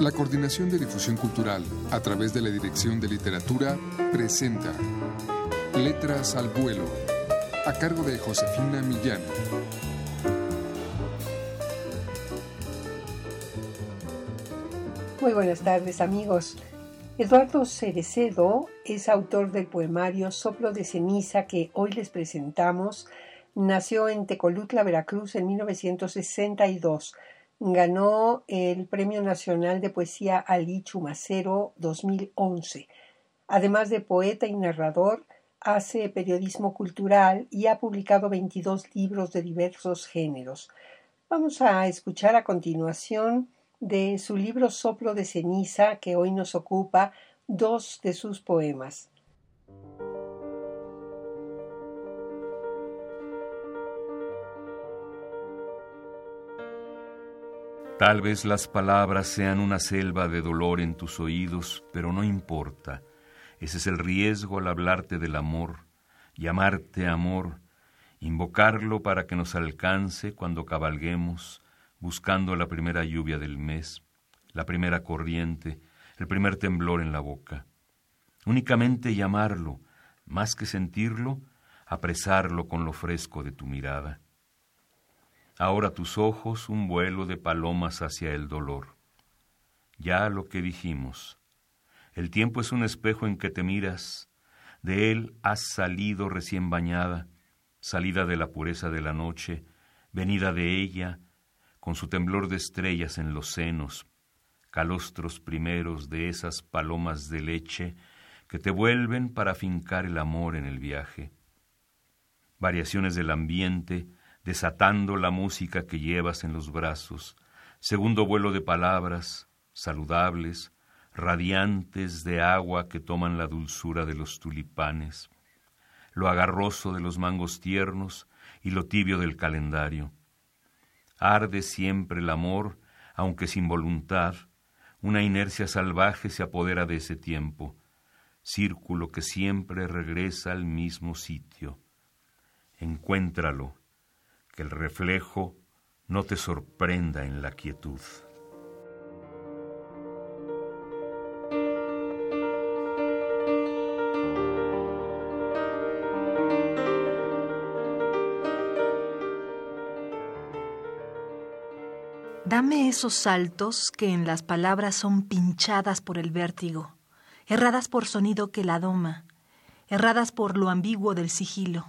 La Coordinación de Difusión Cultural, a través de la Dirección de Literatura, presenta Letras al Vuelo, a cargo de Josefina Millán. Muy buenas tardes amigos. Eduardo Cerecedo es autor del poemario Soplo de ceniza que hoy les presentamos. Nació en Tecolutla, Veracruz en 1962 ganó el Premio Nacional de Poesía Ali Chumacero 2011. Además de poeta y narrador, hace periodismo cultural y ha publicado 22 libros de diversos géneros. Vamos a escuchar a continuación de su libro Soplo de ceniza, que hoy nos ocupa, dos de sus poemas. Tal vez las palabras sean una selva de dolor en tus oídos, pero no importa. Ese es el riesgo al hablarte del amor, llamarte amor, invocarlo para que nos alcance cuando cabalguemos, buscando la primera lluvia del mes, la primera corriente, el primer temblor en la boca. Únicamente llamarlo, más que sentirlo, apresarlo con lo fresco de tu mirada ahora tus ojos un vuelo de palomas hacia el dolor. Ya lo que dijimos, el tiempo es un espejo en que te miras, de él has salido recién bañada, salida de la pureza de la noche, venida de ella, con su temblor de estrellas en los senos, calostros primeros de esas palomas de leche que te vuelven para fincar el amor en el viaje. Variaciones del ambiente, desatando la música que llevas en los brazos, segundo vuelo de palabras, saludables, radiantes de agua que toman la dulzura de los tulipanes, lo agarroso de los mangos tiernos y lo tibio del calendario. Arde siempre el amor, aunque sin voluntad, una inercia salvaje se apodera de ese tiempo, círculo que siempre regresa al mismo sitio. Encuéntralo, que el reflejo no te sorprenda en la quietud. Dame esos saltos que en las palabras son pinchadas por el vértigo, erradas por sonido que la doma, erradas por lo ambiguo del sigilo.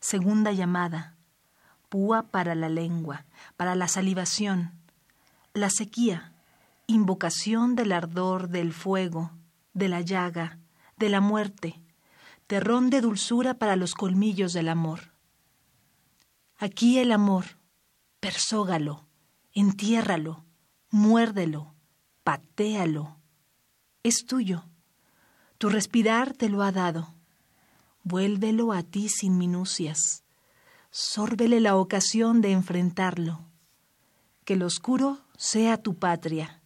Segunda llamada, púa para la lengua, para la salivación, la sequía, invocación del ardor del fuego, de la llaga, de la muerte, terrón de dulzura para los colmillos del amor. Aquí el amor, persógalo, entiérralo, muérdelo, patéalo. Es tuyo. Tu respirar te lo ha dado. Vuélvelo a ti sin minucias sórbele la ocasión de enfrentarlo. Que lo oscuro sea tu patria,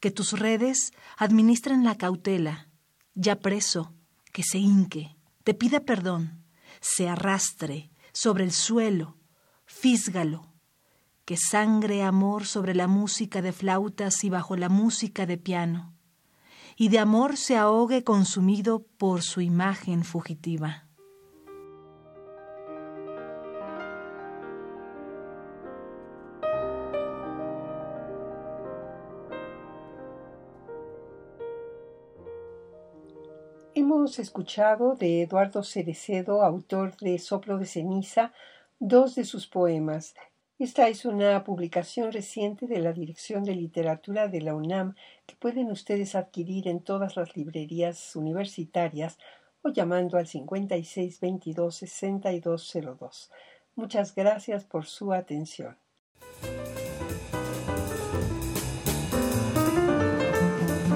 que tus redes administren la cautela, ya preso, que se hinque, te pida perdón, se arrastre sobre el suelo, físgalo, que sangre amor sobre la música de flautas y bajo la música de piano, y de amor se ahogue consumido por su imagen fugitiva. Hemos escuchado de Eduardo Cerecedo, autor de Soplo de ceniza, dos de sus poemas. Esta es una publicación reciente de la Dirección de Literatura de la UNAM que pueden ustedes adquirir en todas las librerías universitarias o llamando al 5622-6202. Muchas gracias por su atención.